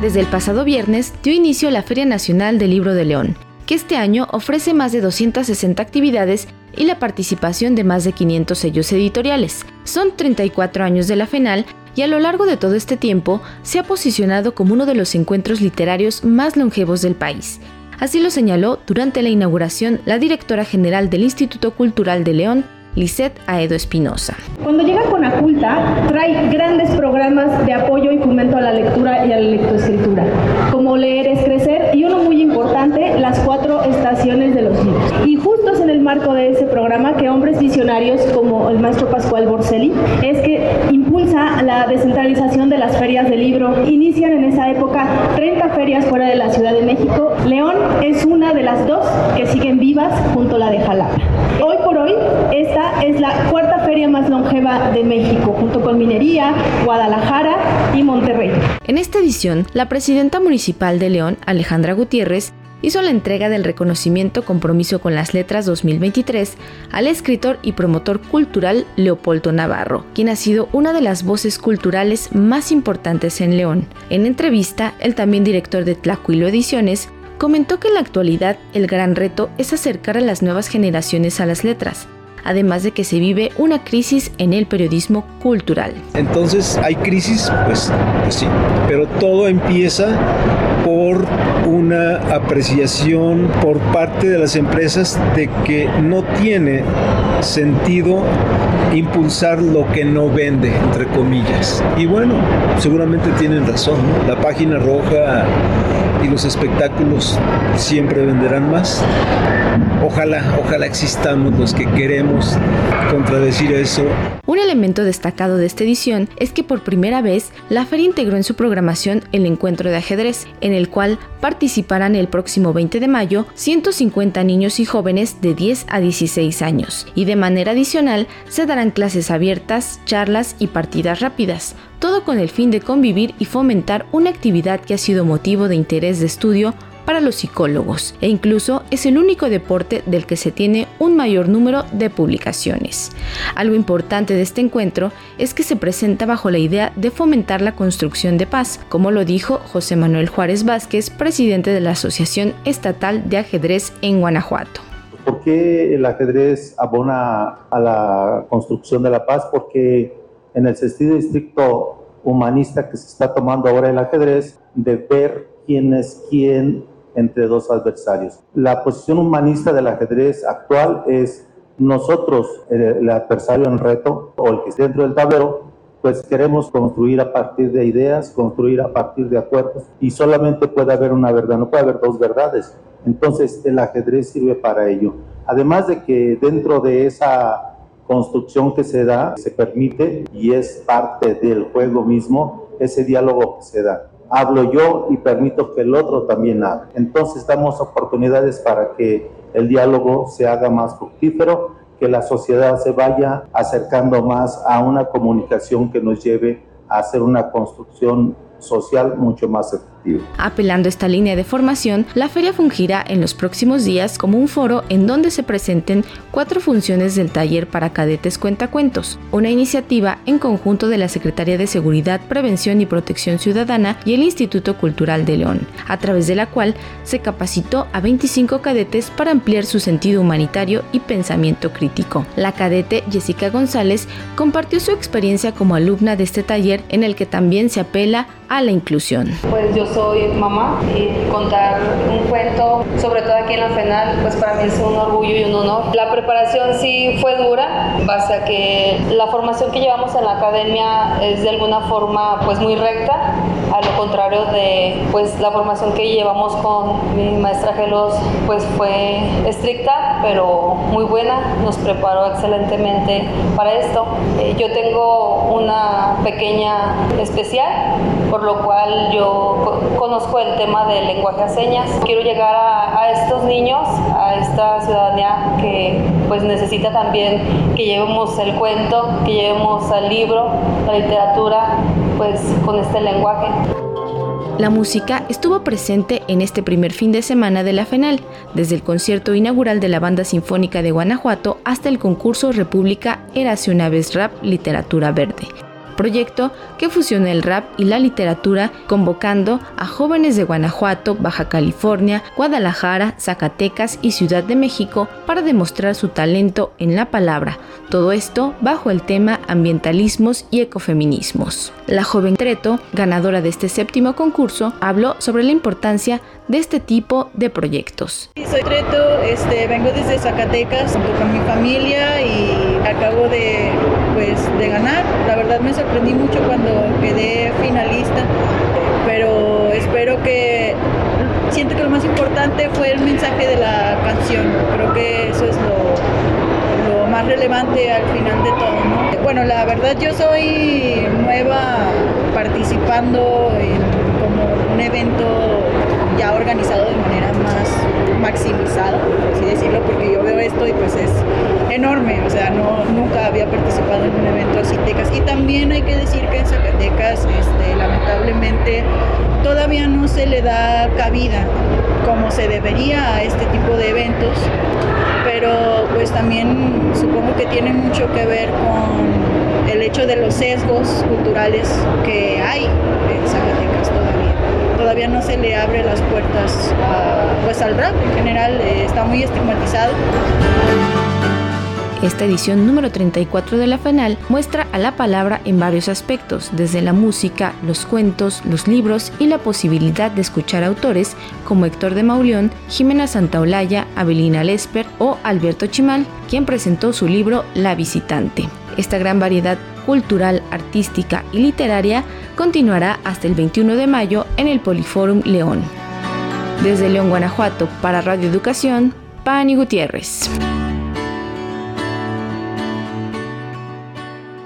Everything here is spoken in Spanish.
Desde el pasado viernes dio inicio la Feria Nacional del Libro de León, que este año ofrece más de 260 actividades y la participación de más de 500 sellos editoriales. Son 34 años de la FENAL y a lo largo de todo este tiempo se ha posicionado como uno de los encuentros literarios más longevos del país. Así lo señaló durante la inauguración la directora general del Instituto Cultural de León, Lisette Aedo Espinosa. Cuando llega con Aculta, trae grandes programas de apoyo y fomento a la lectura y a la como Leer es Crecer y uno muy importante, las cuatro estaciones de los libros. Y justo en el marco de ese programa que hombres visionarios como el maestro Pascual Borselli es que impulsa la descentralización de las ferias de libro. Inician en esa época 30 ferias fuera de la Ciudad de México. León es una de las dos que siguen vivas junto a la de Jalapa. Hoy por hoy, esta es la cuarta feria más longeva de México, junto con Minería, Guadalajara y Monterrey. En esta edición, la presidenta municipal de León, Alejandra Gutiérrez, hizo la entrega del reconocimiento Compromiso con las Letras 2023 al escritor y promotor cultural Leopoldo Navarro, quien ha sido una de las voces culturales más importantes en León. En entrevista, el también director de Tlacuilo Ediciones comentó que en la actualidad el gran reto es acercar a las nuevas generaciones a las letras, además de que se vive una crisis en el periodismo cultural. Entonces, ¿hay crisis? Pues, pues sí, pero todo empieza por una apreciación por parte de las empresas de que no tiene sentido impulsar lo que no vende, entre comillas. Y bueno, seguramente tienen razón. La página roja y los espectáculos siempre venderán más. Ojalá, ojalá existamos los que queremos contradecir eso. Un elemento destacado de esta edición es que por primera vez la feria integró en su programación el encuentro de ajedrez, en el cual participarán el próximo 20 de mayo 150 niños y jóvenes de 10 a 16 años, y de manera adicional se darán clases abiertas, charlas y partidas rápidas, todo con el fin de convivir y fomentar una actividad que ha sido motivo de interés de estudio para los psicólogos e incluso es el único deporte del que se tiene un mayor número de publicaciones. Algo importante de este encuentro es que se presenta bajo la idea de fomentar la construcción de paz, como lo dijo José Manuel Juárez Vázquez, presidente de la Asociación Estatal de Ajedrez en Guanajuato. ¿Por qué el ajedrez abona a la construcción de la paz? Porque en el sentido estricto humanista que se está tomando ahora el ajedrez, de ver quién es quién entre dos adversarios. La posición humanista del ajedrez actual es nosotros, el, adversario en reto o el que esté dentro del tablero, pues queremos construir a partir de ideas, construir a partir de acuerdos y solamente puede haber una verdad, no puede haber dos verdades. Entonces el ajedrez sirve para ello. Además de que dentro de esa construcción que se da, se permite y es parte del juego mismo, ese diálogo que se da hablo yo y permito que el otro también hable. Entonces damos oportunidades para que el diálogo se haga más fructífero, que la sociedad se vaya acercando más a una comunicación que nos lleve a hacer una construcción social mucho más Apelando a esta línea de formación, la feria fungirá en los próximos días como un foro en donde se presenten cuatro funciones del taller para cadetes cuentacuentos, una iniciativa en conjunto de la Secretaría de Seguridad, Prevención y Protección Ciudadana y el Instituto Cultural de León, a través de la cual se capacitó a 25 cadetes para ampliar su sentido humanitario y pensamiento crítico. La cadete Jessica González compartió su experiencia como alumna de este taller en el que también se apela a la inclusión. Pues yo soy mamá y contar un cuento, sobre todo aquí en la FENAL, pues para mí es un orgullo y un honor. La preparación sí fue dura, base a que la formación que llevamos en la academia es de alguna forma pues muy recta, a lo contrario de pues la formación que llevamos con mi maestra Gelos pues fue estricta pero muy buena, nos preparó excelentemente para esto. Eh, yo tengo una pequeña especial por lo cual yo conozco el tema del lenguaje a señas. Quiero llegar a, estos niños, a esta ciudadanía que pues necesita también que llevemos el cuento, que llevemos el libro, la literatura, pues con este lenguaje. La música estuvo presente en este primer fin de semana de la FENAL, desde el concierto inaugural de la Banda Sinfónica de Guanajuato hasta el concurso República Érase una vez rap Literatura Verde proyecto que fusiona el rap y la literatura, convocando a jóvenes de Guanajuato, Baja California, Guadalajara, Zacatecas y Ciudad de México para demostrar su talento en la palabra. Todo esto bajo el tema ambientalismos y ecofeminismos. La joven Treto, ganadora de este séptimo concurso, habló sobre la importancia de este tipo de proyectos. Soy Treto, este, vengo desde Zacatecas junto con mi familia y acabo de, pues, de ganar. La verdad me sorprendí mucho cuando quedé finalista, pero espero que siento que lo más importante fue el mensaje de la canción. Creo que eso es lo, más relevante al final de todo, ¿no? Bueno, la verdad yo soy nueva participando en como un evento ya organizado de manera más maximizada, por así decirlo, porque yo veo esto y pues es enorme, o sea, no, nunca en un evento Tecas. Y también hay que decir que en Zacatecas, este, lamentablemente, todavía no se le da cabida como se debería a este tipo de eventos, pero pues también supongo que tiene mucho que ver con el hecho de los sesgos culturales que hay en Zacatecas todavía. Todavía no se le abre las puertas pues al rap en general, eh, está muy estigmatizado. Esta edición número 34 de la FENAL muestra a la palabra en varios aspectos, desde la música, los cuentos, los libros y la posibilidad de escuchar autores como Héctor de Mauleón, Jimena Santaolalla, Abelina Lesper o Alberto Chimal, quien presentó su libro La Visitante. Esta gran variedad cultural, artística y literaria continuará hasta el 21 de mayo en el Poliforum León. Desde León, Guanajuato, para Radio Educación, Pani Gutiérrez.